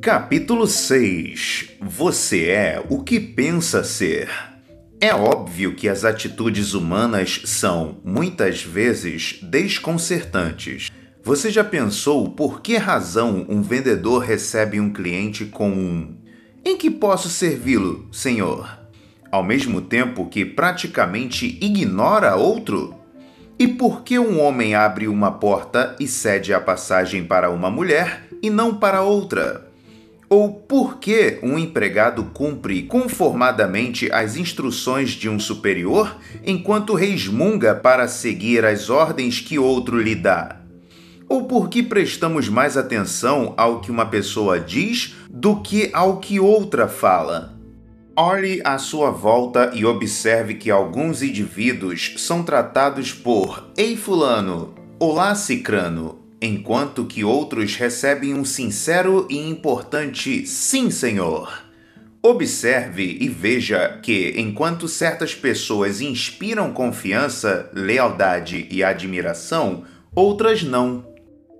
Capítulo 6 Você é o que pensa ser. É óbvio que as atitudes humanas são, muitas vezes, desconcertantes. Você já pensou por que razão um vendedor recebe um cliente com um Em que posso servi-lo, senhor? Ao mesmo tempo que praticamente ignora outro? E por que um homem abre uma porta e cede a passagem para uma mulher e não para outra? Ou por que um empregado cumpre conformadamente as instruções de um superior enquanto resmunga para seguir as ordens que outro lhe dá? Ou por que prestamos mais atenção ao que uma pessoa diz do que ao que outra fala? Olhe à sua volta e observe que alguns indivíduos são tratados por Ei Fulano, Olá Cicrano, enquanto que outros recebem um sincero e importante Sim, Senhor. Observe e veja que, enquanto certas pessoas inspiram confiança, lealdade e admiração, outras não.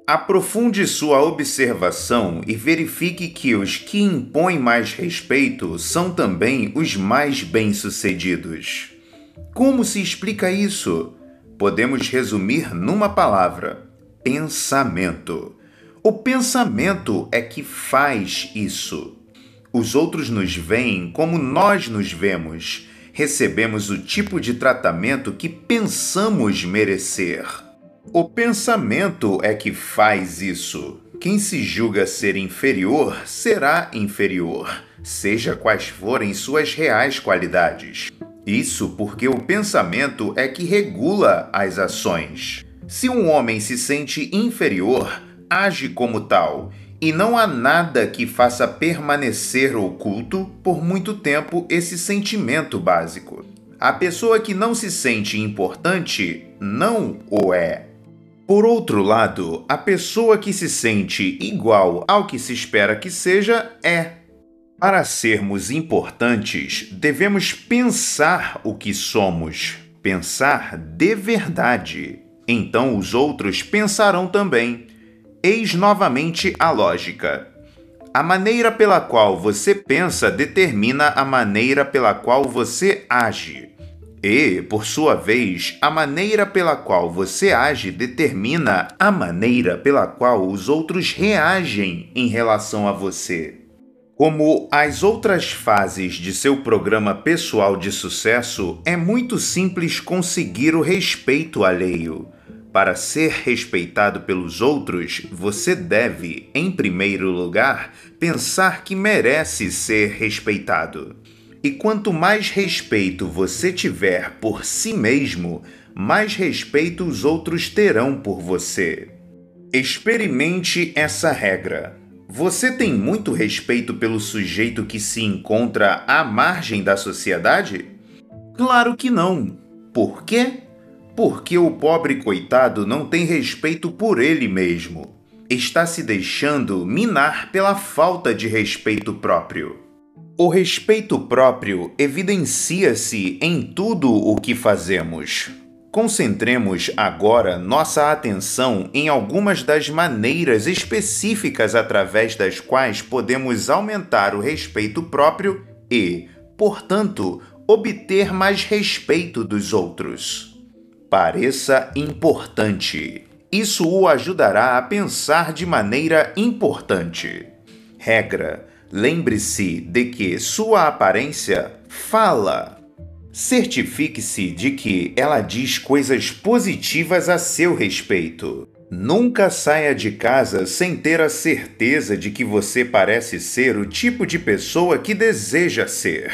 Aprofunde sua observação e verifique que os que impõem mais respeito são também os mais bem-sucedidos. Como se explica isso? Podemos resumir numa palavra: pensamento. O pensamento é que faz isso. Os outros nos veem como nós nos vemos. Recebemos o tipo de tratamento que pensamos merecer. O pensamento é que faz isso. Quem se julga ser inferior será inferior, seja quais forem suas reais qualidades. Isso porque o pensamento é que regula as ações. Se um homem se sente inferior, age como tal, e não há nada que faça permanecer oculto por muito tempo esse sentimento básico. A pessoa que não se sente importante não o é. Por outro lado, a pessoa que se sente igual ao que se espera que seja é. Para sermos importantes, devemos pensar o que somos, pensar de verdade. Então os outros pensarão também. Eis novamente a lógica. A maneira pela qual você pensa determina a maneira pela qual você age. E, por sua vez, a maneira pela qual você age determina a maneira pela qual os outros reagem em relação a você. Como as outras fases de seu programa pessoal de sucesso, é muito simples conseguir o respeito alheio. Para ser respeitado pelos outros, você deve, em primeiro lugar, pensar que merece ser respeitado. E quanto mais respeito você tiver por si mesmo, mais respeito os outros terão por você. Experimente essa regra. Você tem muito respeito pelo sujeito que se encontra à margem da sociedade? Claro que não. Por quê? Porque o pobre coitado não tem respeito por ele mesmo. Está se deixando minar pela falta de respeito próprio. O respeito próprio evidencia-se em tudo o que fazemos. Concentremos agora nossa atenção em algumas das maneiras específicas através das quais podemos aumentar o respeito próprio e, portanto, obter mais respeito dos outros. Pareça importante. Isso o ajudará a pensar de maneira importante. Regra Lembre-se de que sua aparência fala. Certifique-se de que ela diz coisas positivas a seu respeito. Nunca saia de casa sem ter a certeza de que você parece ser o tipo de pessoa que deseja ser.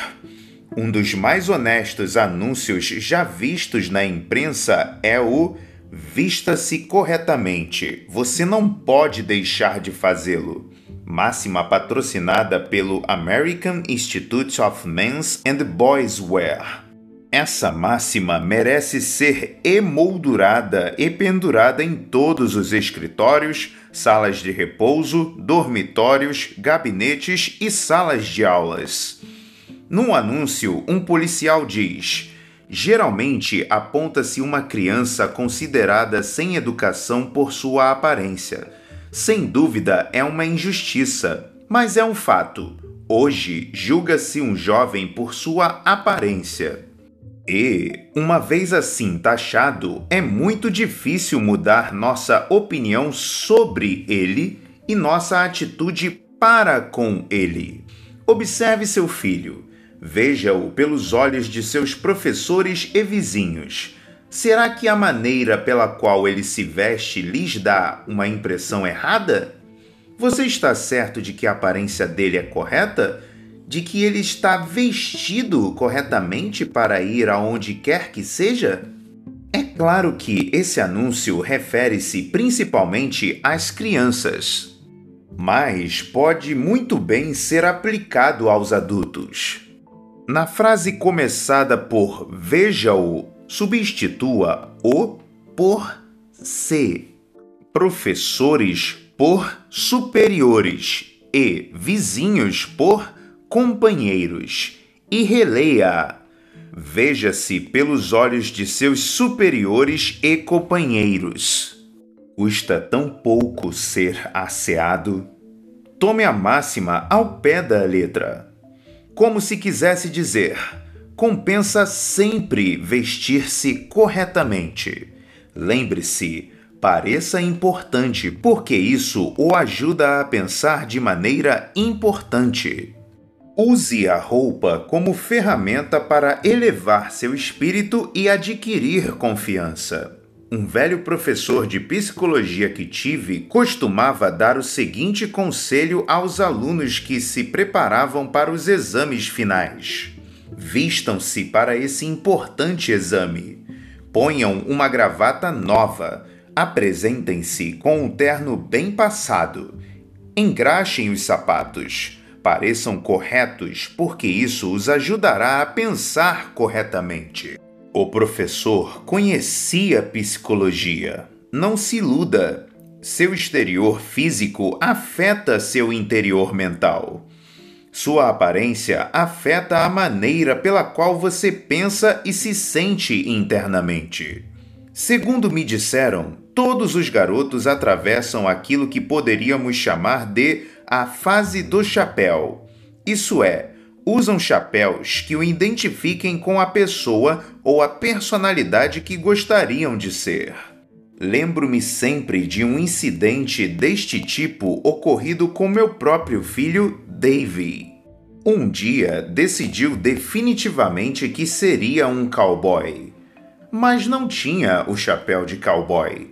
Um dos mais honestos anúncios já vistos na imprensa é o Vista-se corretamente. Você não pode deixar de fazê-lo máxima patrocinada pelo American Institute of Men's and Boys Wear. Essa máxima merece ser emoldurada e pendurada em todos os escritórios, salas de repouso, dormitórios, gabinetes e salas de aulas. Num anúncio, um policial diz: Geralmente aponta-se uma criança considerada sem educação por sua aparência sem dúvida, é uma injustiça. Mas é um fato. Hoje julga-se um jovem por sua aparência. E, uma vez assim taxado, é muito difícil mudar nossa opinião sobre ele e nossa atitude para com ele. Observe seu filho. Veja-o pelos olhos de seus professores e vizinhos. Será que a maneira pela qual ele se veste lhes dá uma impressão errada? Você está certo de que a aparência dele é correta? de que ele está vestido corretamente para ir aonde quer que seja? É claro que esse anúncio refere-se principalmente às crianças, mas pode muito bem ser aplicado aos adultos. Na frase começada por veja-o, substitua o por se. Professores por superiores e vizinhos por companheiros, e releia. Veja-se pelos olhos de seus superiores e companheiros. Custa tão pouco ser asseado. Tome a máxima ao pé da letra. Como se quisesse dizer: compensa sempre vestir-se corretamente. Lembre-se, pareça importante, porque isso o ajuda a pensar de maneira importante. Use a roupa como ferramenta para elevar seu espírito e adquirir confiança. Um velho professor de psicologia que tive costumava dar o seguinte conselho aos alunos que se preparavam para os exames finais: Vistam-se para esse importante exame. Ponham uma gravata nova. Apresentem-se com um terno bem passado. Engraxem os sapatos pareçam corretos, porque isso os ajudará a pensar corretamente. O professor conhecia psicologia. Não se iluda. Seu exterior físico afeta seu interior mental. Sua aparência afeta a maneira pela qual você pensa e se sente internamente. Segundo me disseram, todos os garotos atravessam aquilo que poderíamos chamar de a fase do chapéu. Isso é, usam chapéus que o identifiquem com a pessoa ou a personalidade que gostariam de ser. Lembro-me sempre de um incidente deste tipo ocorrido com meu próprio filho, Davy. Um dia decidiu definitivamente que seria um cowboy, mas não tinha o chapéu de cowboy.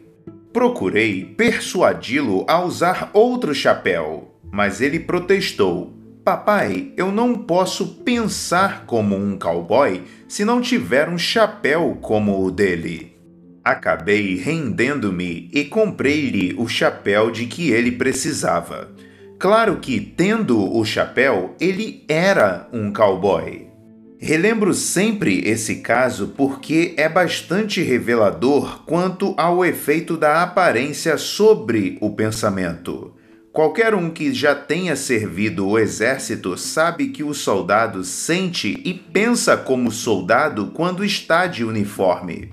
Procurei persuadi-lo a usar outro chapéu, mas ele protestou: Papai, eu não posso pensar como um cowboy se não tiver um chapéu como o dele. Acabei rendendo-me e comprei-lhe o chapéu de que ele precisava. Claro que, tendo o chapéu, ele era um cowboy. Relembro sempre esse caso porque é bastante revelador quanto ao efeito da aparência sobre o pensamento. Qualquer um que já tenha servido o exército sabe que o soldado sente e pensa como soldado quando está de uniforme.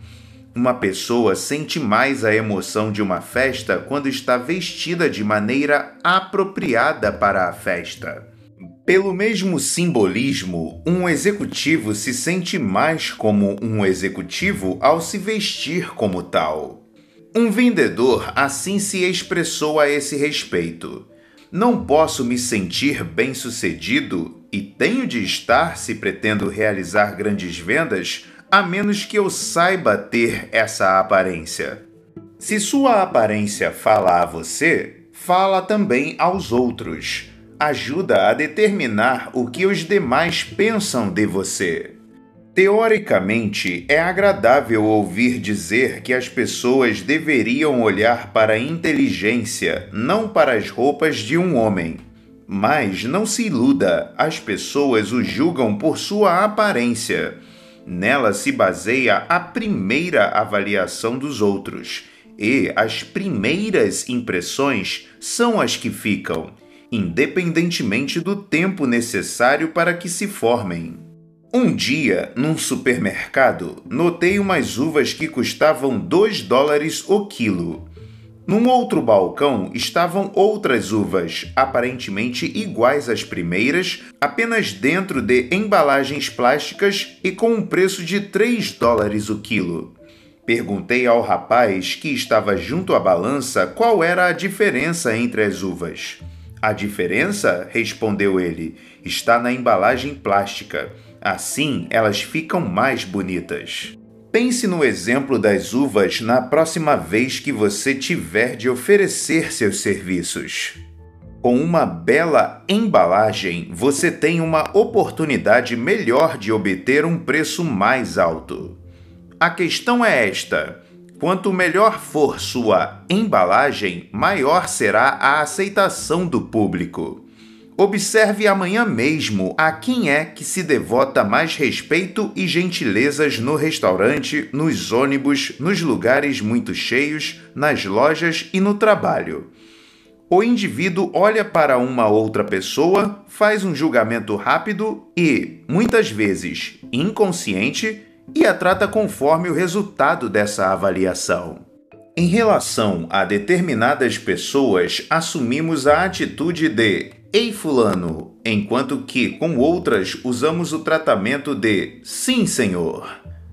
Uma pessoa sente mais a emoção de uma festa quando está vestida de maneira apropriada para a festa. Pelo mesmo simbolismo, um executivo se sente mais como um executivo ao se vestir como tal. Um vendedor assim se expressou a esse respeito. Não posso me sentir bem-sucedido e tenho de estar se pretendo realizar grandes vendas, a menos que eu saiba ter essa aparência. Se sua aparência fala a você, fala também aos outros. Ajuda a determinar o que os demais pensam de você. Teoricamente, é agradável ouvir dizer que as pessoas deveriam olhar para a inteligência, não para as roupas de um homem. Mas não se iluda, as pessoas o julgam por sua aparência. Nela se baseia a primeira avaliação dos outros, e as primeiras impressões são as que ficam, independentemente do tempo necessário para que se formem. Um dia, num supermercado, notei umas uvas que custavam 2 dólares o quilo. Num outro balcão estavam outras uvas, aparentemente iguais às primeiras, apenas dentro de embalagens plásticas e com um preço de 3 dólares o quilo. Perguntei ao rapaz que estava junto à balança qual era a diferença entre as uvas. A diferença, respondeu ele, está na embalagem plástica. Assim elas ficam mais bonitas. Pense no exemplo das uvas na próxima vez que você tiver de oferecer seus serviços. Com uma bela embalagem, você tem uma oportunidade melhor de obter um preço mais alto. A questão é esta: quanto melhor for sua embalagem, maior será a aceitação do público. Observe amanhã mesmo a quem é que se devota mais respeito e gentilezas no restaurante, nos ônibus, nos lugares muito cheios, nas lojas e no trabalho. O indivíduo olha para uma outra pessoa, faz um julgamento rápido e, muitas vezes, inconsciente, e a trata conforme o resultado dessa avaliação. Em relação a determinadas pessoas, assumimos a atitude de Ei Fulano, enquanto que com outras usamos o tratamento de Sim, Senhor.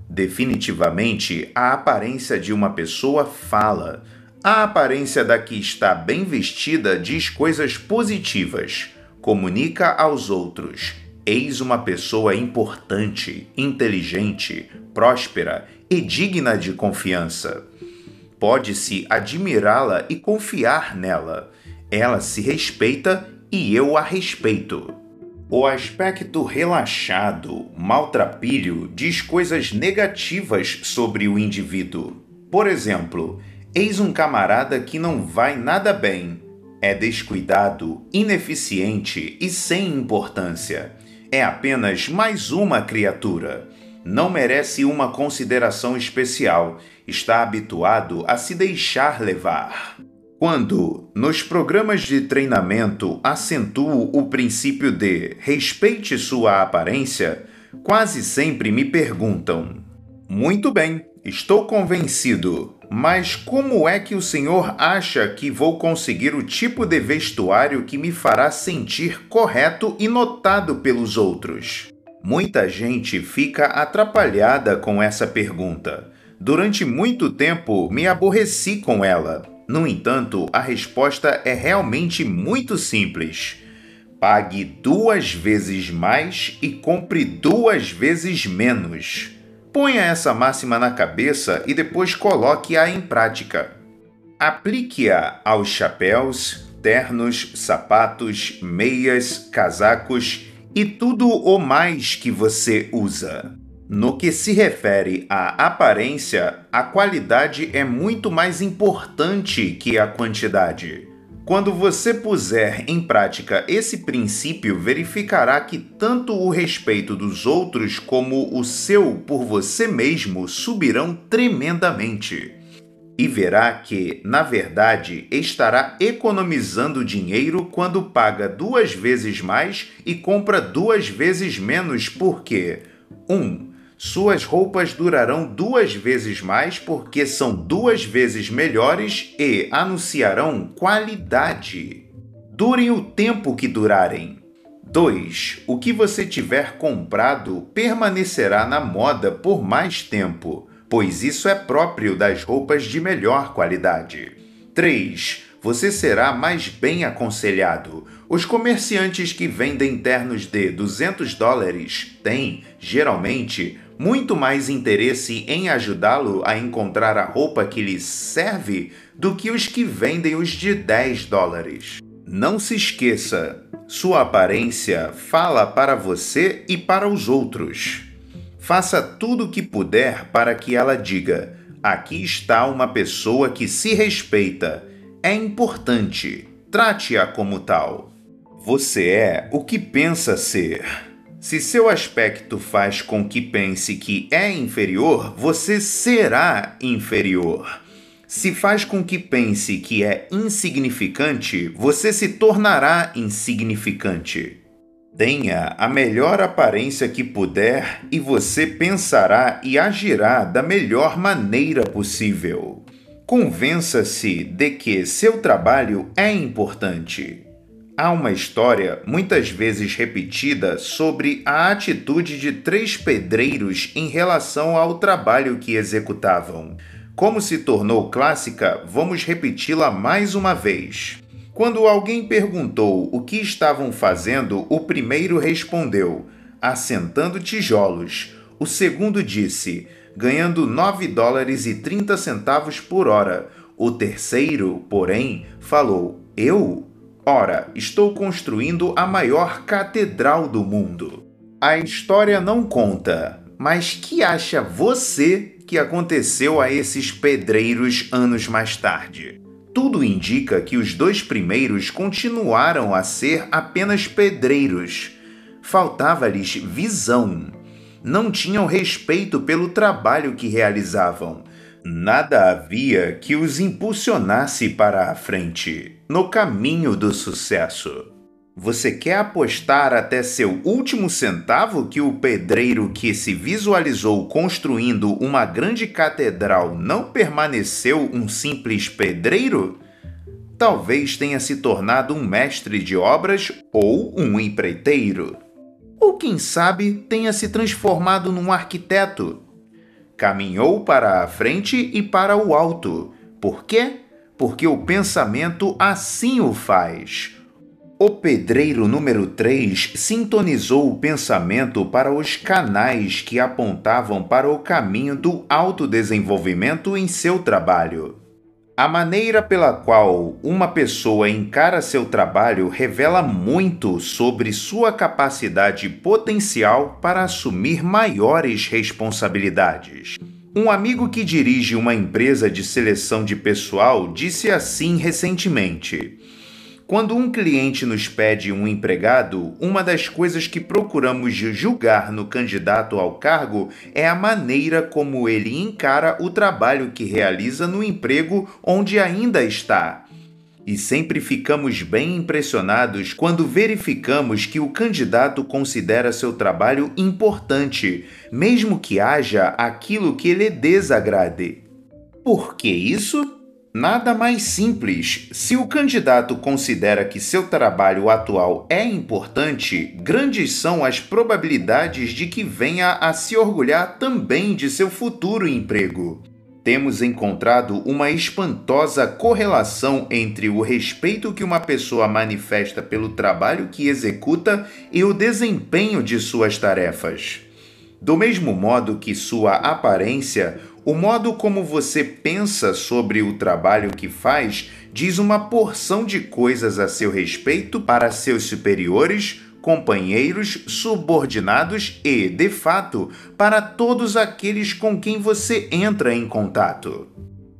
Definitivamente, a aparência de uma pessoa fala. A aparência da que está bem vestida diz coisas positivas, comunica aos outros. Eis uma pessoa importante, inteligente, próspera e digna de confiança. Pode-se admirá-la e confiar nela. Ela se respeita e eu a respeito. O aspecto relaxado, maltrapilho, diz coisas negativas sobre o indivíduo. Por exemplo, eis um camarada que não vai nada bem, é descuidado, ineficiente e sem importância. É apenas mais uma criatura. Não merece uma consideração especial, está habituado a se deixar levar. Quando, nos programas de treinamento, acentuo o princípio de respeite sua aparência, quase sempre me perguntam: Muito bem, estou convencido, mas como é que o senhor acha que vou conseguir o tipo de vestuário que me fará sentir correto e notado pelos outros? Muita gente fica atrapalhada com essa pergunta. Durante muito tempo me aborreci com ela no entanto, a resposta é realmente muito simples. Pague duas vezes mais e compre duas vezes menos. Ponha essa máxima na cabeça e depois coloque-a em prática. Aplique-a aos chapéus, ternos, sapatos, meias, casacos e tudo o mais que você usa. No que se refere à aparência, a qualidade é muito mais importante que a quantidade. Quando você puser em prática esse princípio, verificará que tanto o respeito dos outros como o seu por você mesmo subirão tremendamente. E verá que, na verdade, estará economizando dinheiro quando paga duas vezes mais e compra duas vezes menos, porque 1. Um, suas roupas durarão duas vezes mais porque são duas vezes melhores e anunciarão qualidade. Durem o tempo que durarem. 2. O que você tiver comprado permanecerá na moda por mais tempo, pois isso é próprio das roupas de melhor qualidade. 3. Você será mais bem aconselhado. Os comerciantes que vendem ternos de 200 dólares têm, geralmente, muito mais interesse em ajudá-lo a encontrar a roupa que lhe serve do que os que vendem os de 10 dólares. Não se esqueça, sua aparência fala para você e para os outros. Faça tudo o que puder para que ela diga: aqui está uma pessoa que se respeita. É importante. Trate-a como tal. Você é o que pensa ser. Se seu aspecto faz com que pense que é inferior, você será inferior. Se faz com que pense que é insignificante, você se tornará insignificante. Tenha a melhor aparência que puder e você pensará e agirá da melhor maneira possível. Convença-se de que seu trabalho é importante. Há uma história, muitas vezes repetida, sobre a atitude de três pedreiros em relação ao trabalho que executavam. Como se tornou clássica, vamos repeti-la mais uma vez. Quando alguém perguntou o que estavam fazendo, o primeiro respondeu: assentando tijolos. O segundo disse: ganhando 9 dólares e 30 centavos por hora. O terceiro, porém, falou: Eu? Ora, estou construindo a maior catedral do mundo. A história não conta, mas que acha você que aconteceu a esses pedreiros anos mais tarde? Tudo indica que os dois primeiros continuaram a ser apenas pedreiros. Faltava-lhes visão. Não tinham respeito pelo trabalho que realizavam. Nada havia que os impulsionasse para a frente, no caminho do sucesso. Você quer apostar até seu último centavo que o pedreiro que se visualizou construindo uma grande catedral não permaneceu um simples pedreiro? Talvez tenha se tornado um mestre de obras ou um empreiteiro. Ou quem sabe tenha se transformado num arquiteto. Caminhou para a frente e para o alto. Por quê? Porque o pensamento assim o faz. O pedreiro número 3 sintonizou o pensamento para os canais que apontavam para o caminho do autodesenvolvimento em seu trabalho. A maneira pela qual uma pessoa encara seu trabalho revela muito sobre sua capacidade potencial para assumir maiores responsabilidades. Um amigo que dirige uma empresa de seleção de pessoal disse assim recentemente. Quando um cliente nos pede um empregado, uma das coisas que procuramos julgar no candidato ao cargo é a maneira como ele encara o trabalho que realiza no emprego onde ainda está. E sempre ficamos bem impressionados quando verificamos que o candidato considera seu trabalho importante, mesmo que haja aquilo que lhe desagrade. Por que isso? Nada mais simples. Se o candidato considera que seu trabalho atual é importante, grandes são as probabilidades de que venha a se orgulhar também de seu futuro emprego. Temos encontrado uma espantosa correlação entre o respeito que uma pessoa manifesta pelo trabalho que executa e o desempenho de suas tarefas. Do mesmo modo que sua aparência, o modo como você pensa sobre o trabalho que faz diz uma porção de coisas a seu respeito para seus superiores, companheiros, subordinados e, de fato, para todos aqueles com quem você entra em contato.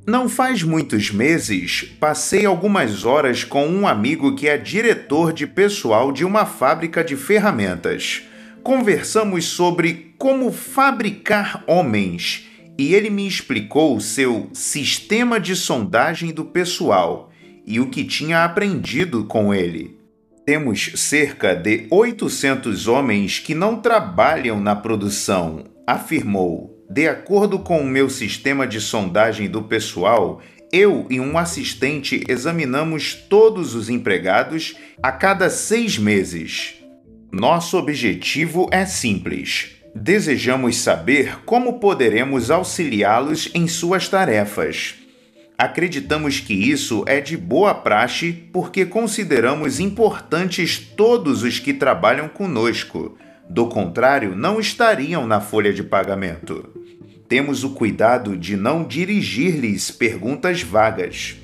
Não faz muitos meses, passei algumas horas com um amigo que é diretor de pessoal de uma fábrica de ferramentas. Conversamos sobre como fabricar homens e ele me explicou o seu sistema de sondagem do pessoal e o que tinha aprendido com ele. Temos cerca de 800 homens que não trabalham na produção, afirmou. De acordo com o meu sistema de sondagem do pessoal, eu e um assistente examinamos todos os empregados a cada seis meses. Nosso objetivo é simples: Desejamos saber como poderemos auxiliá-los em suas tarefas. Acreditamos que isso é de boa praxe porque consideramos importantes todos os que trabalham conosco. Do contrário, não estariam na folha de pagamento. Temos o cuidado de não dirigir-lhes perguntas vagas.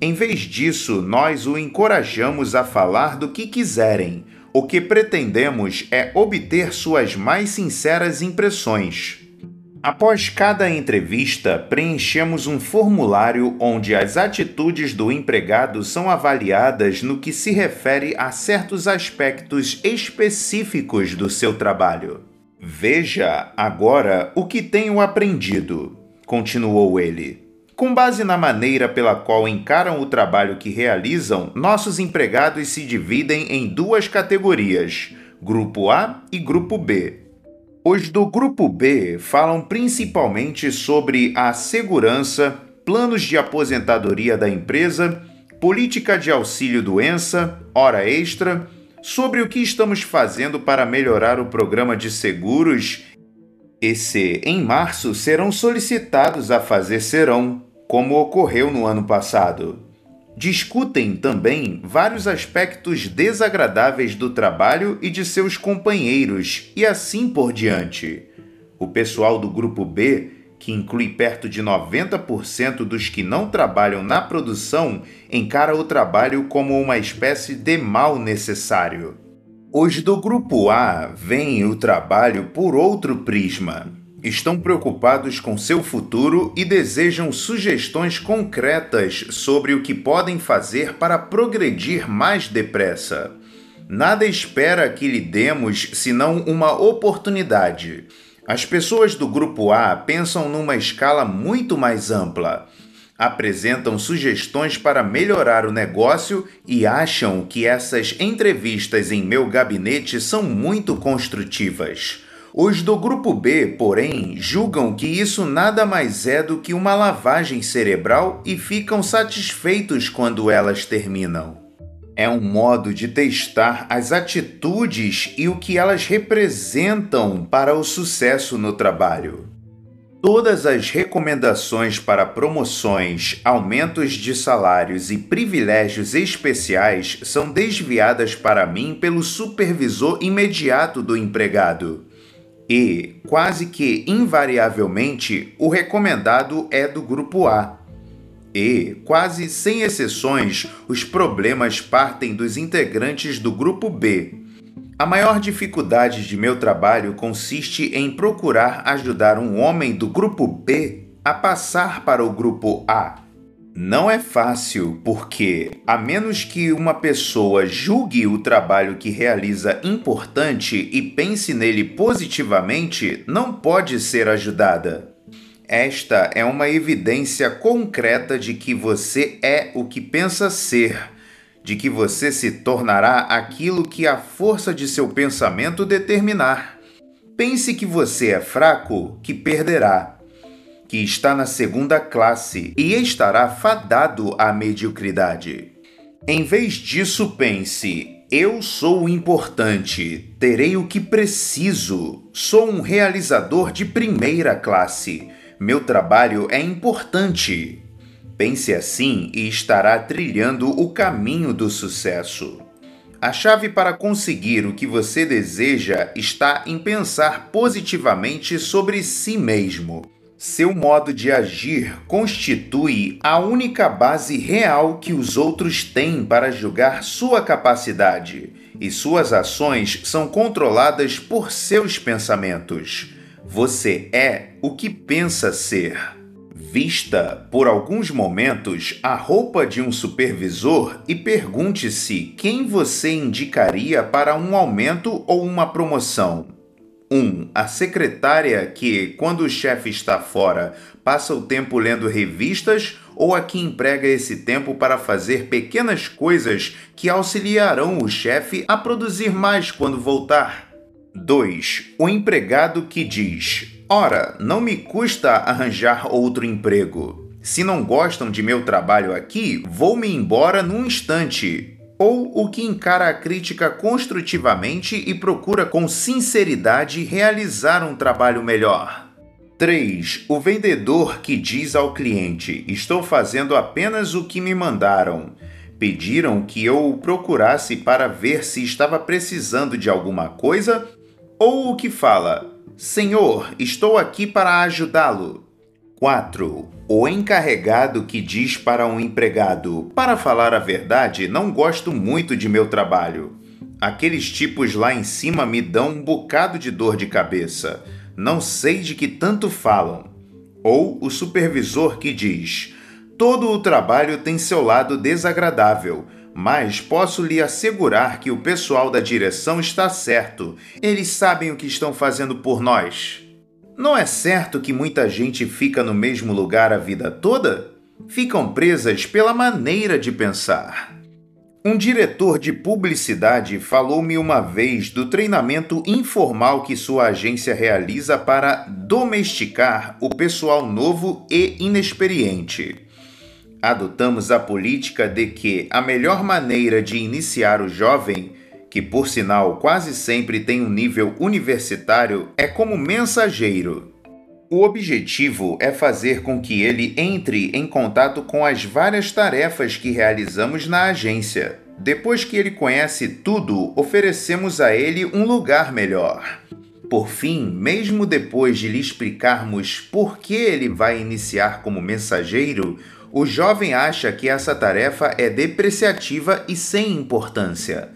Em vez disso, nós o encorajamos a falar do que quiserem o que pretendemos é obter suas mais sinceras impressões. Após cada entrevista, preenchemos um formulário onde as atitudes do empregado são avaliadas no que se refere a certos aspectos específicos do seu trabalho. Veja agora o que tenho aprendido, continuou ele. Com base na maneira pela qual encaram o trabalho que realizam, nossos empregados se dividem em duas categorias: Grupo A e Grupo B. Os do Grupo B falam principalmente sobre a segurança, planos de aposentadoria da empresa, política de auxílio-doença, hora extra, sobre o que estamos fazendo para melhorar o programa de seguros e se, em março, serão solicitados a fazer serão, como ocorreu no ano passado. Discutem também vários aspectos desagradáveis do trabalho e de seus companheiros, e assim por diante. O pessoal do grupo B que inclui perto de 90% dos que não trabalham na produção, encara o trabalho como uma espécie de mal necessário. Os do grupo A veem o trabalho por outro prisma. Estão preocupados com seu futuro e desejam sugestões concretas sobre o que podem fazer para progredir mais depressa. Nada espera que lhe demos senão uma oportunidade as pessoas do grupo A pensam numa escala muito mais ampla. Apresentam sugestões para melhorar o negócio e acham que essas entrevistas em meu gabinete são muito construtivas. Os do grupo B, porém, julgam que isso nada mais é do que uma lavagem cerebral e ficam satisfeitos quando elas terminam é um modo de testar as atitudes e o que elas representam para o sucesso no trabalho. Todas as recomendações para promoções, aumentos de salários e privilégios especiais são desviadas para mim pelo supervisor imediato do empregado. E, quase que invariavelmente, o recomendado é do grupo A e, quase sem exceções, os problemas partem dos integrantes do grupo B. A maior dificuldade de meu trabalho consiste em procurar ajudar um homem do grupo B a passar para o grupo A. Não é fácil, porque, a menos que uma pessoa julgue o trabalho que realiza importante e pense nele positivamente, não pode ser ajudada. Esta é uma evidência concreta de que você é o que pensa ser, de que você se tornará aquilo que a força de seu pensamento determinar. Pense que você é fraco, que perderá, que está na segunda classe e estará fadado à mediocridade. Em vez disso, pense: eu sou importante, terei o que preciso, sou um realizador de primeira classe meu trabalho é importante. Pense assim e estará trilhando o caminho do sucesso. A chave para conseguir o que você deseja está em pensar positivamente sobre si mesmo. Seu modo de agir constitui a única base real que os outros têm para julgar sua capacidade, e suas ações são controladas por seus pensamentos. Você é o que pensa ser. Vista por alguns momentos a roupa de um supervisor e pergunte-se quem você indicaria para um aumento ou uma promoção. 1. Um, a secretária que, quando o chefe está fora, passa o tempo lendo revistas ou a que emprega esse tempo para fazer pequenas coisas que auxiliarão o chefe a produzir mais quando voltar. 2. O empregado que diz: Ora, não me custa arranjar outro emprego. Se não gostam de meu trabalho aqui, vou-me embora num instante. Ou o que encara a crítica construtivamente e procura com sinceridade realizar um trabalho melhor. 3. O vendedor que diz ao cliente: Estou fazendo apenas o que me mandaram. Pediram que eu o procurasse para ver se estava precisando de alguma coisa ou o que fala: Senhor, estou aqui para ajudá-lo. 4. O encarregado que diz para um empregado: Para falar a verdade, não gosto muito de meu trabalho. Aqueles tipos lá em cima me dão um bocado de dor de cabeça. Não sei de que tanto falam. Ou o supervisor que diz: Todo o trabalho tem seu lado desagradável, mas posso lhe assegurar que o pessoal da direção está certo. Eles sabem o que estão fazendo por nós. Não é certo que muita gente fica no mesmo lugar a vida toda? Ficam presas pela maneira de pensar. Um diretor de publicidade falou-me uma vez do treinamento informal que sua agência realiza para domesticar o pessoal novo e inexperiente. Adotamos a política de que a melhor maneira de iniciar o jovem, que por sinal quase sempre tem um nível universitário, é como mensageiro. O objetivo é fazer com que ele entre em contato com as várias tarefas que realizamos na agência. Depois que ele conhece tudo, oferecemos a ele um lugar melhor. Por fim, mesmo depois de lhe explicarmos por que ele vai iniciar como mensageiro, o jovem acha que essa tarefa é depreciativa e sem importância.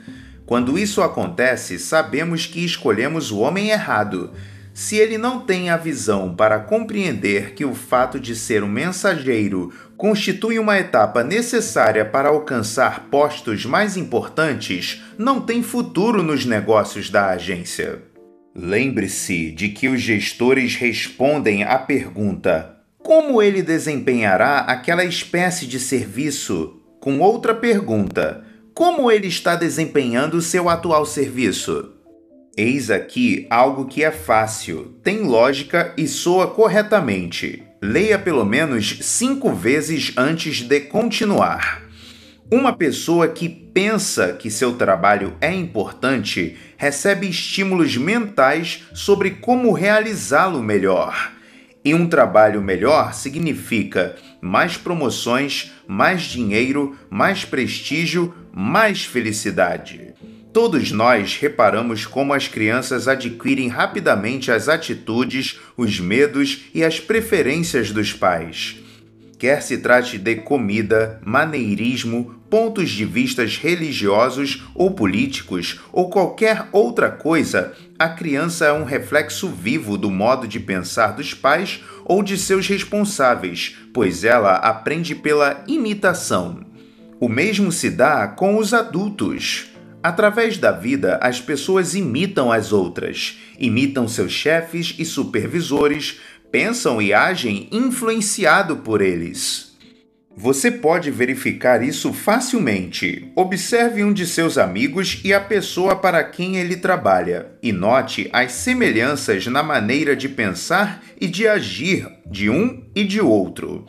Quando isso acontece, sabemos que escolhemos o homem errado se ele não tem a visão para compreender que o fato de ser um mensageiro constitui uma etapa necessária para alcançar postos mais importantes, não tem futuro nos negócios da agência. Lembre-se de que os gestores respondem à pergunta: como ele desempenhará aquela espécie de serviço? Com outra pergunta: como ele está desempenhando seu atual serviço? Eis aqui algo que é fácil, tem lógica e soa corretamente. Leia pelo menos cinco vezes antes de continuar. Uma pessoa que pensa que seu trabalho é importante recebe estímulos mentais sobre como realizá-lo melhor. E um trabalho melhor significa mais promoções, mais dinheiro, mais prestígio, mais felicidade. Todos nós reparamos como as crianças adquirem rapidamente as atitudes, os medos e as preferências dos pais. Quer se trate de comida, maneirismo, pontos de vistas religiosos ou políticos ou qualquer outra coisa, a criança é um reflexo vivo do modo de pensar dos pais ou de seus responsáveis, pois ela aprende pela imitação. O mesmo se dá com os adultos. Através da vida, as pessoas imitam as outras, imitam seus chefes e supervisores, pensam e agem influenciado por eles. Você pode verificar isso facilmente. Observe um de seus amigos e a pessoa para quem ele trabalha, e note as semelhanças na maneira de pensar e de agir de um e de outro.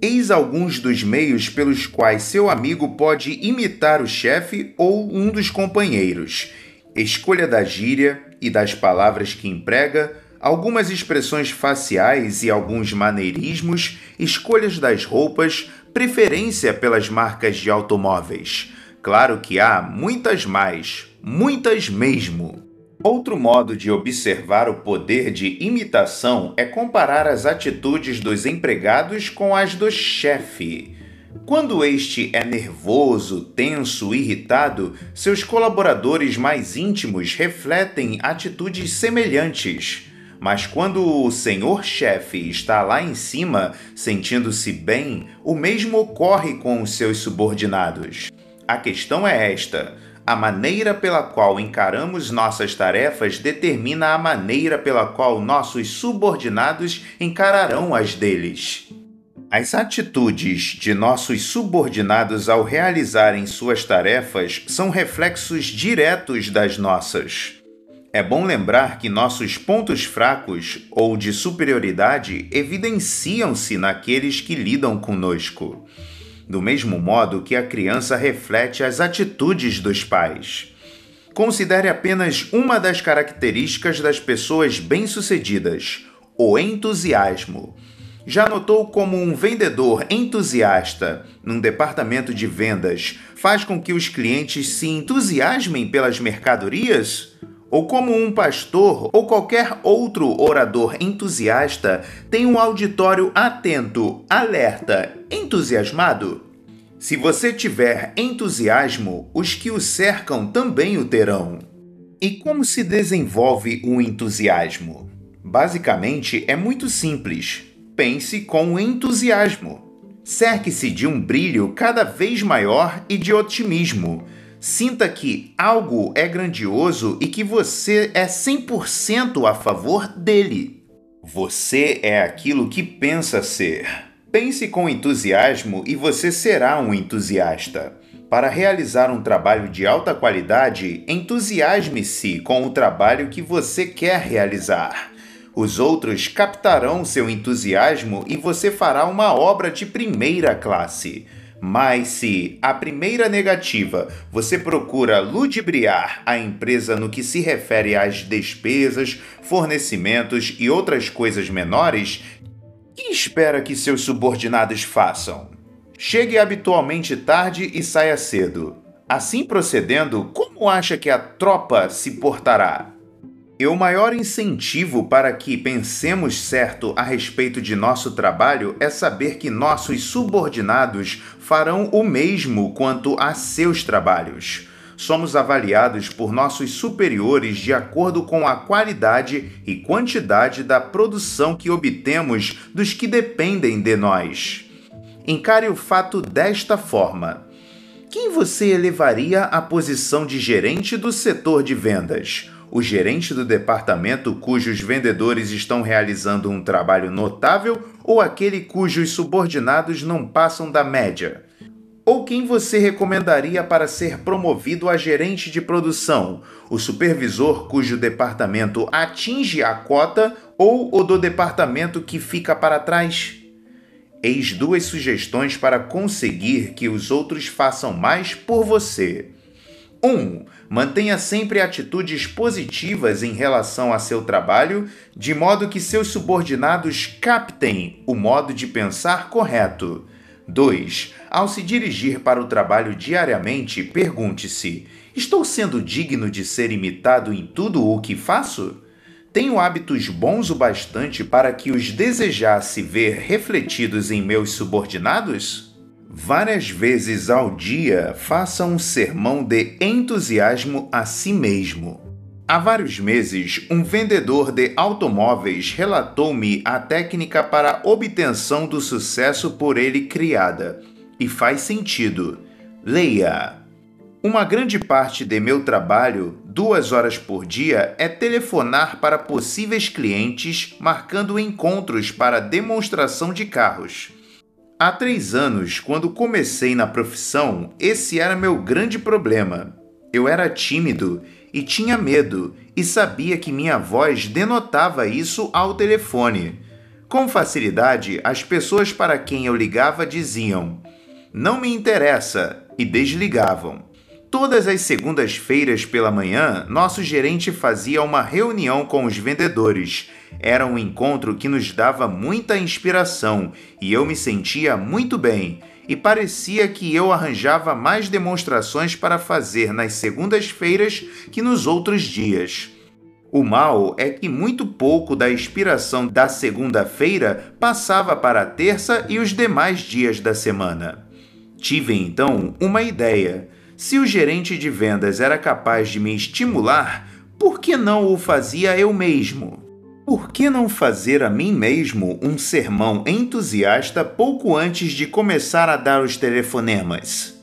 Eis alguns dos meios pelos quais seu amigo pode imitar o chefe ou um dos companheiros. Escolha da gíria e das palavras que emprega, algumas expressões faciais e alguns maneirismos, escolhas das roupas, preferência pelas marcas de automóveis. Claro que há muitas mais, muitas mesmo. Outro modo de observar o poder de imitação é comparar as atitudes dos empregados com as do chefe. Quando este é nervoso, tenso, irritado, seus colaboradores mais íntimos refletem atitudes semelhantes. Mas quando o senhor chefe está lá em cima, sentindo-se bem, o mesmo ocorre com os seus subordinados. A questão é esta a maneira pela qual encaramos nossas tarefas determina a maneira pela qual nossos subordinados encararão as deles. As atitudes de nossos subordinados ao realizarem suas tarefas são reflexos diretos das nossas. É bom lembrar que nossos pontos fracos ou de superioridade evidenciam-se naqueles que lidam conosco do mesmo modo que a criança reflete as atitudes dos pais. Considere apenas uma das características das pessoas bem-sucedidas: o entusiasmo. Já notou como um vendedor entusiasta num departamento de vendas faz com que os clientes se entusiasmem pelas mercadorias? Ou como um pastor ou qualquer outro orador entusiasta tem um auditório atento, alerta, entusiasmado? Se você tiver entusiasmo, os que o cercam também o terão. E como se desenvolve o entusiasmo? Basicamente, é muito simples. Pense com entusiasmo. Cerque-se de um brilho cada vez maior e de otimismo Sinta que algo é grandioso e que você é 100% a favor dele. Você é aquilo que pensa ser. Pense com entusiasmo e você será um entusiasta. Para realizar um trabalho de alta qualidade, entusiasme-se com o trabalho que você quer realizar. Os outros captarão seu entusiasmo e você fará uma obra de primeira classe. Mas se a primeira negativa você procura ludibriar a empresa no que se refere às despesas, fornecimentos e outras coisas menores, que espera que seus subordinados façam? Chegue habitualmente tarde e saia cedo. Assim procedendo, como acha que a tropa se portará? E o maior incentivo para que pensemos certo a respeito de nosso trabalho é saber que nossos subordinados farão o mesmo quanto a seus trabalhos. Somos avaliados por nossos superiores de acordo com a qualidade e quantidade da produção que obtemos dos que dependem de nós. Encare o fato desta forma: quem você elevaria à posição de gerente do setor de vendas? O gerente do departamento cujos vendedores estão realizando um trabalho notável ou aquele cujos subordinados não passam da média? Ou quem você recomendaria para ser promovido a gerente de produção? O supervisor cujo departamento atinge a cota ou o do departamento que fica para trás? Eis duas sugestões para conseguir que os outros façam mais por você. 1. Um, mantenha sempre atitudes positivas em relação a seu trabalho, de modo que seus subordinados captem o modo de pensar correto. 2. Ao se dirigir para o trabalho diariamente, pergunte-se: estou sendo digno de ser imitado em tudo o que faço? Tenho hábitos bons o bastante para que os desejasse ver refletidos em meus subordinados? Várias vezes ao dia faça um sermão de entusiasmo a si mesmo. Há vários meses, um vendedor de automóveis relatou-me a técnica para obtenção do sucesso por ele criada. E faz sentido. Leia! Uma grande parte de meu trabalho, duas horas por dia, é telefonar para possíveis clientes, marcando encontros para demonstração de carros. Há três anos, quando comecei na profissão, esse era meu grande problema. Eu era tímido e tinha medo, e sabia que minha voz denotava isso ao telefone. Com facilidade, as pessoas para quem eu ligava diziam: Não me interessa, e desligavam. Todas as segundas-feiras pela manhã, nosso gerente fazia uma reunião com os vendedores. Era um encontro que nos dava muita inspiração e eu me sentia muito bem. E parecia que eu arranjava mais demonstrações para fazer nas segundas-feiras que nos outros dias. O mal é que muito pouco da inspiração da segunda-feira passava para a terça e os demais dias da semana. Tive então uma ideia se o gerente de vendas era capaz de me estimular, por que não o fazia eu mesmo? Por que não fazer a mim mesmo um sermão entusiasta pouco antes de começar a dar os telefonemas?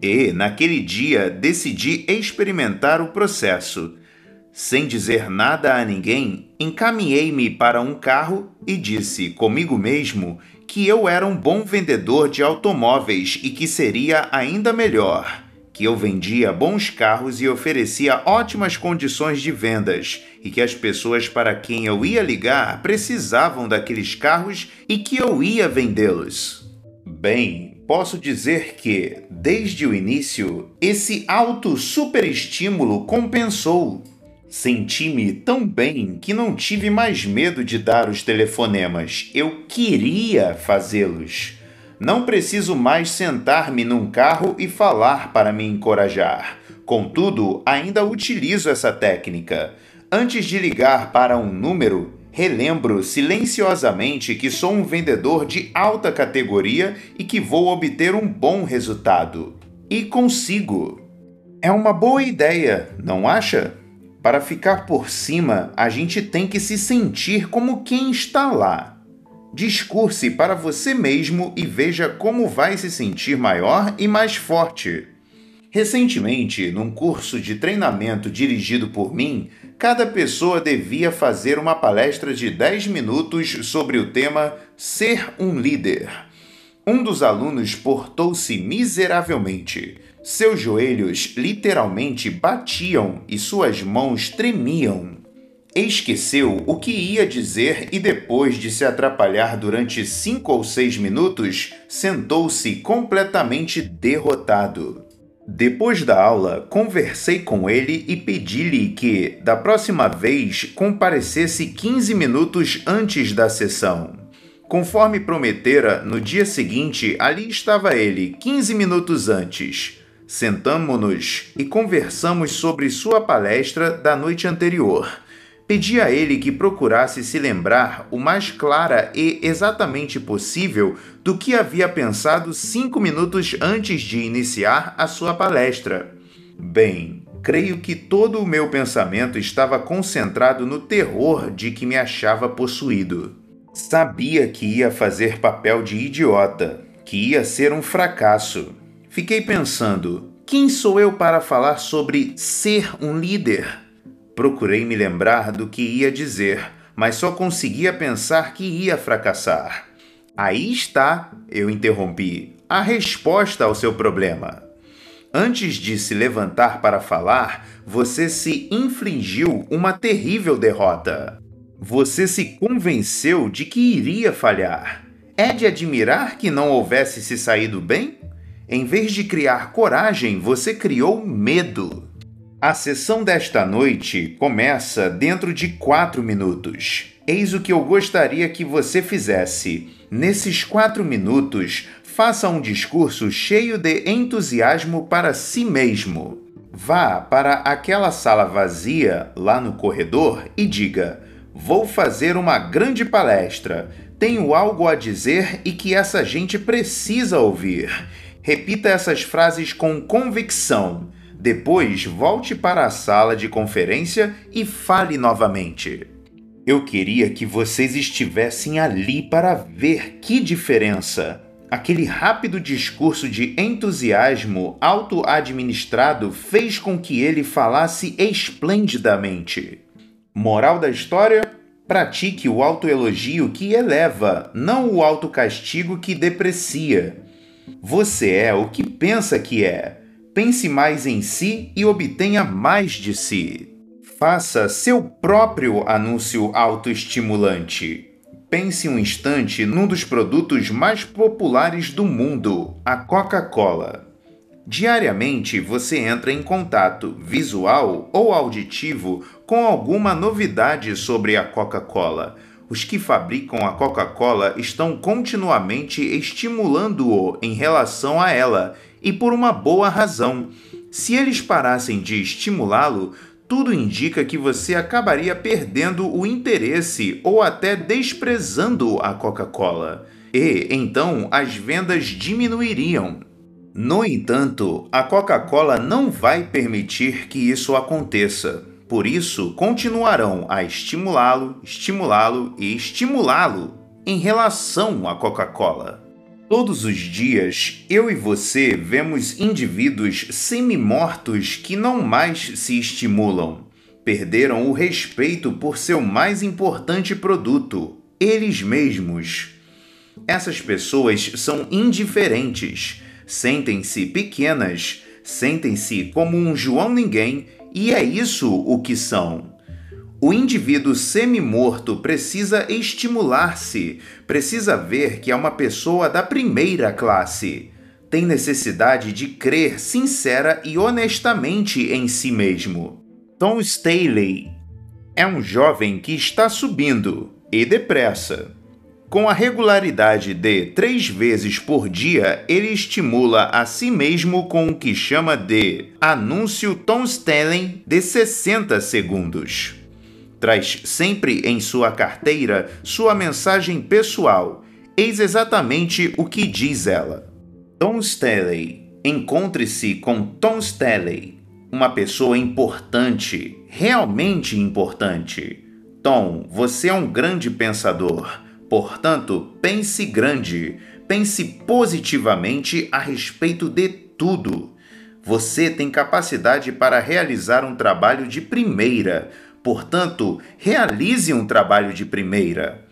E, naquele dia, decidi experimentar o processo. Sem dizer nada a ninguém, encaminhei-me para um carro e disse comigo mesmo que eu era um bom vendedor de automóveis e que seria ainda melhor que eu vendia bons carros e oferecia ótimas condições de vendas, e que as pessoas para quem eu ia ligar precisavam daqueles carros e que eu ia vendê-los. Bem, posso dizer que, desde o início, esse alto superestímulo compensou. Senti-me tão bem que não tive mais medo de dar os telefonemas. Eu queria fazê-los. Não preciso mais sentar-me num carro e falar para me encorajar. Contudo, ainda utilizo essa técnica. Antes de ligar para um número, relembro silenciosamente que sou um vendedor de alta categoria e que vou obter um bom resultado. E consigo. É uma boa ideia, não acha? Para ficar por cima, a gente tem que se sentir como quem está lá. Discurse para você mesmo e veja como vai se sentir maior e mais forte. Recentemente, num curso de treinamento dirigido por mim, cada pessoa devia fazer uma palestra de 10 minutos sobre o tema Ser um líder. Um dos alunos portou-se miseravelmente. Seus joelhos literalmente batiam e suas mãos tremiam. Esqueceu o que ia dizer e, depois de se atrapalhar durante cinco ou seis minutos, sentou-se completamente derrotado. Depois da aula, conversei com ele e pedi-lhe que, da próxima vez, comparecesse 15 minutos antes da sessão. Conforme prometera, no dia seguinte ali estava ele, 15 minutos antes. Sentamo-nos e conversamos sobre sua palestra da noite anterior. Pedi a ele que procurasse se lembrar o mais clara e exatamente possível do que havia pensado cinco minutos antes de iniciar a sua palestra. Bem, creio que todo o meu pensamento estava concentrado no terror de que me achava possuído. Sabia que ia fazer papel de idiota, que ia ser um fracasso. Fiquei pensando: quem sou eu para falar sobre ser um líder? Procurei me lembrar do que ia dizer, mas só conseguia pensar que ia fracassar. Aí está, eu interrompi, a resposta ao seu problema. Antes de se levantar para falar, você se infligiu uma terrível derrota. Você se convenceu de que iria falhar. É de admirar que não houvesse se saído bem? Em vez de criar coragem, você criou medo. A sessão desta noite começa dentro de quatro minutos. Eis o que eu gostaria que você fizesse. Nesses quatro minutos, faça um discurso cheio de entusiasmo para si mesmo. Vá para aquela sala vazia lá no corredor e diga: Vou fazer uma grande palestra. Tenho algo a dizer e que essa gente precisa ouvir. Repita essas frases com convicção. Depois, volte para a sala de conferência e fale novamente. Eu queria que vocês estivessem ali para ver que diferença. Aquele rápido discurso de entusiasmo auto-administrado fez com que ele falasse esplendidamente. Moral da história? Pratique o autoelogio que eleva, não o autocastigo que deprecia. Você é o que pensa que é. Pense mais em si e obtenha mais de si. Faça seu próprio anúncio autoestimulante. Pense um instante num dos produtos mais populares do mundo, a Coca-Cola. Diariamente você entra em contato visual ou auditivo com alguma novidade sobre a Coca-Cola. Os que fabricam a Coca-Cola estão continuamente estimulando-o em relação a ela e por uma boa razão. Se eles parassem de estimulá-lo, tudo indica que você acabaria perdendo o interesse ou até desprezando a Coca-Cola. E então as vendas diminuiriam. No entanto, a Coca-Cola não vai permitir que isso aconteça. Por isso, continuarão a estimulá-lo, estimulá-lo e estimulá-lo em relação à Coca-Cola. Todos os dias, eu e você vemos indivíduos semi-mortos que não mais se estimulam. Perderam o respeito por seu mais importante produto, eles mesmos. Essas pessoas são indiferentes, sentem-se pequenas, sentem-se como um João Ninguém e é isso o que são. O indivíduo semi-morto precisa estimular-se, precisa ver que é uma pessoa da primeira classe. Tem necessidade de crer sincera e honestamente em si mesmo. Tom Staley é um jovem que está subindo, e depressa. Com a regularidade de três vezes por dia, ele estimula a si mesmo com o que chama de anúncio Tom Stanley de 60 segundos traz sempre em sua carteira sua mensagem pessoal. Eis exatamente o que diz ela. Tom Stanley. Encontre-se com Tom Stanley, uma pessoa importante, realmente importante. Tom, você é um grande pensador. Portanto, pense grande. Pense positivamente a respeito de tudo. Você tem capacidade para realizar um trabalho de primeira, Portanto, realize um trabalho de primeira.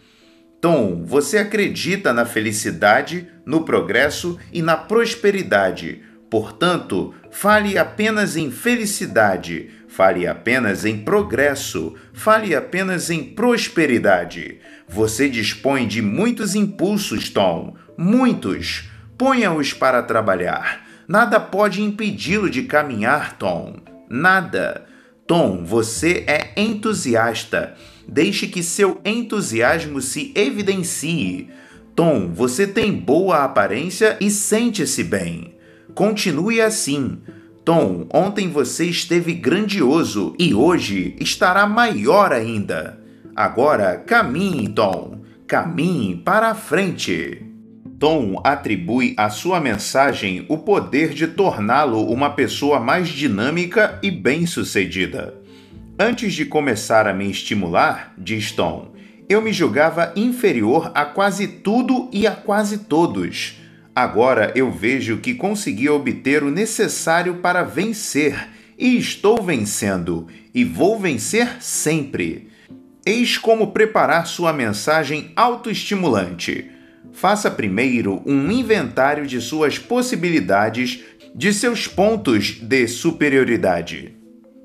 Tom, você acredita na felicidade, no progresso e na prosperidade. Portanto, fale apenas em felicidade, fale apenas em progresso, fale apenas em prosperidade. Você dispõe de muitos impulsos, Tom, muitos. Ponha-os para trabalhar. Nada pode impedi-lo de caminhar, Tom. Nada. Tom, você é entusiasta. Deixe que seu entusiasmo se evidencie. Tom, você tem boa aparência e sente-se bem. Continue assim. Tom, ontem você esteve grandioso e hoje estará maior ainda. Agora caminhe, Tom. Caminhe para a frente. Tom atribui à sua mensagem o poder de torná-lo uma pessoa mais dinâmica e bem-sucedida. Antes de começar a me estimular, diz Tom, eu me julgava inferior a quase tudo e a quase todos. Agora eu vejo que consegui obter o necessário para vencer, e estou vencendo, e vou vencer sempre. Eis como preparar sua mensagem autoestimulante. Faça primeiro um inventário de suas possibilidades, de seus pontos de superioridade.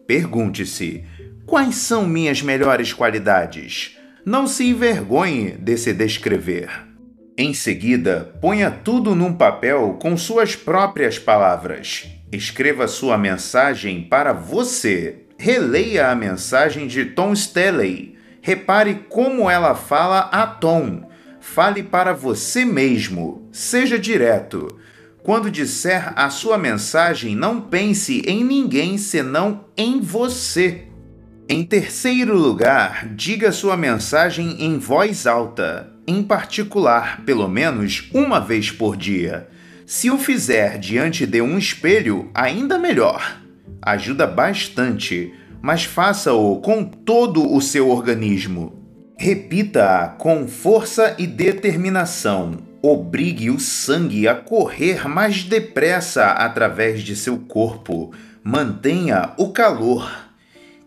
Pergunte-se: quais são minhas melhores qualidades? Não se envergonhe de se descrever. Em seguida, ponha tudo num papel com suas próprias palavras. Escreva sua mensagem para você. Releia a mensagem de Tom Staley. Repare como ela fala a Tom Fale para você mesmo, seja direto. Quando disser a sua mensagem, não pense em ninguém senão em você. Em terceiro lugar, diga sua mensagem em voz alta, em particular, pelo menos uma vez por dia. Se o fizer diante de um espelho, ainda melhor. Ajuda bastante, mas faça-o com todo o seu organismo. Repita-a com força e determinação. Obrigue o sangue a correr mais depressa através de seu corpo. Mantenha o calor.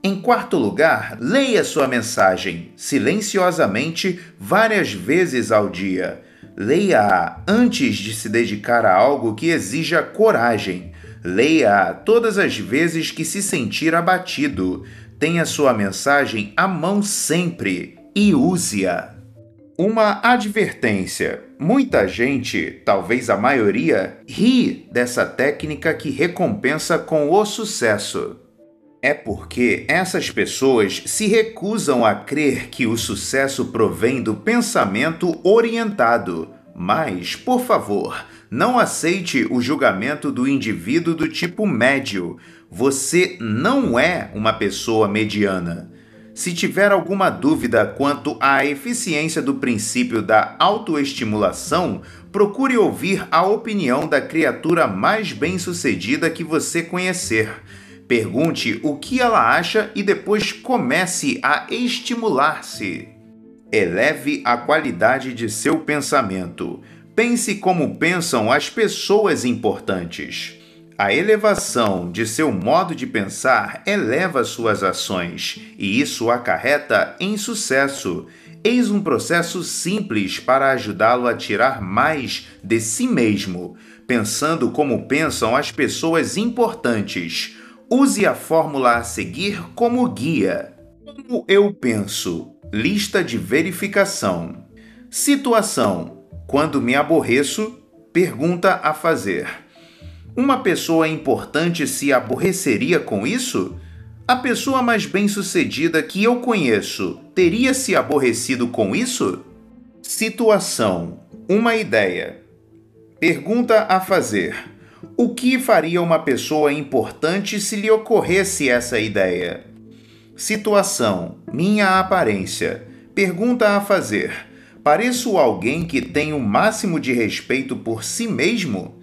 Em quarto lugar, leia sua mensagem silenciosamente várias vezes ao dia. Leia-a antes de se dedicar a algo que exija coragem. Leia-a todas as vezes que se sentir abatido. Tenha sua mensagem à mão sempre e use-a. Uma advertência: muita gente, talvez a maioria, ri dessa técnica que recompensa com o sucesso. É porque essas pessoas se recusam a crer que o sucesso provém do pensamento orientado. Mas, por favor, não aceite o julgamento do indivíduo do tipo médio. Você não é uma pessoa mediana. Se tiver alguma dúvida quanto à eficiência do princípio da autoestimulação, procure ouvir a opinião da criatura mais bem-sucedida que você conhecer. Pergunte o que ela acha e depois comece a estimular-se. Eleve a qualidade de seu pensamento. Pense como pensam as pessoas importantes. A elevação de seu modo de pensar eleva suas ações, e isso acarreta em sucesso. Eis um processo simples para ajudá-lo a tirar mais de si mesmo, pensando como pensam as pessoas importantes. Use a fórmula a seguir como guia. Como eu penso? Lista de verificação. Situação: quando me aborreço, pergunta a fazer. Uma pessoa importante se aborreceria com isso? A pessoa mais bem-sucedida que eu conheço teria se aborrecido com isso? Situação: Uma ideia. Pergunta a fazer: O que faria uma pessoa importante se lhe ocorresse essa ideia? Situação: Minha aparência. Pergunta a fazer: Pareço alguém que tem o máximo de respeito por si mesmo?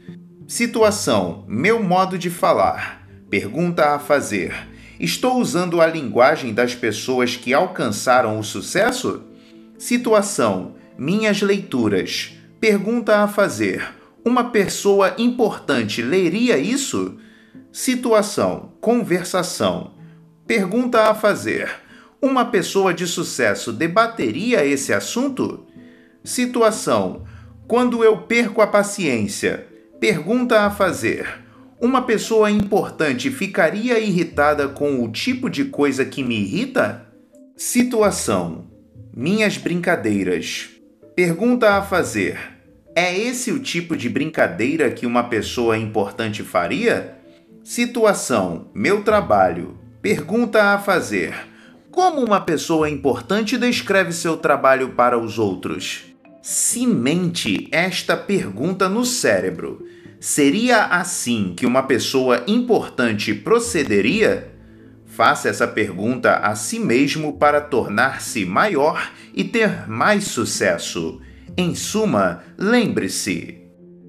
Situação: meu modo de falar. Pergunta a fazer: Estou usando a linguagem das pessoas que alcançaram o sucesso? Situação: minhas leituras. Pergunta a fazer: Uma pessoa importante leria isso? Situação: conversação. Pergunta a fazer: Uma pessoa de sucesso debateria esse assunto? Situação: Quando eu perco a paciência, Pergunta a fazer: Uma pessoa importante ficaria irritada com o tipo de coisa que me irrita? Situação: Minhas brincadeiras. Pergunta a fazer: É esse o tipo de brincadeira que uma pessoa importante faria? Situação: Meu trabalho. Pergunta a fazer: Como uma pessoa importante descreve seu trabalho para os outros? Cimente esta pergunta no cérebro. Seria assim que uma pessoa importante procederia? Faça essa pergunta a si mesmo para tornar-se maior e ter mais sucesso. Em suma, lembre-se: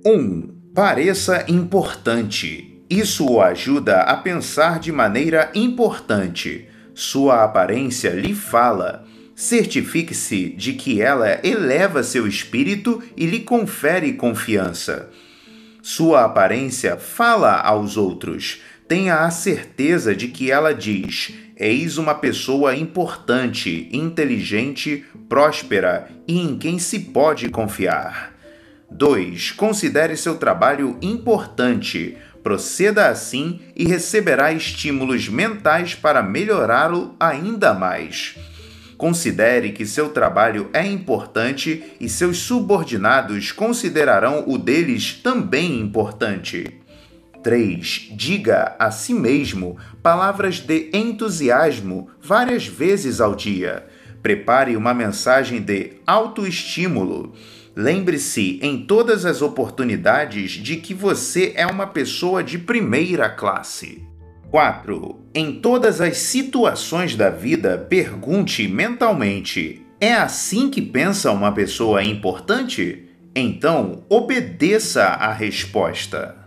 1. Um, pareça importante. Isso o ajuda a pensar de maneira importante. Sua aparência lhe fala. Certifique-se de que ela eleva seu espírito e lhe confere confiança. Sua aparência fala aos outros. Tenha a certeza de que ela diz: Eis uma pessoa importante, inteligente, próspera e em quem se pode confiar. 2. Considere seu trabalho importante. Proceda assim e receberá estímulos mentais para melhorá-lo ainda mais. Considere que seu trabalho é importante e seus subordinados considerarão o deles também importante. 3. Diga a si mesmo palavras de entusiasmo várias vezes ao dia. Prepare uma mensagem de autoestímulo. Lembre-se em todas as oportunidades de que você é uma pessoa de primeira classe. 4. Em todas as situações da vida, pergunte mentalmente: é assim que pensa uma pessoa importante? Então, obedeça a resposta.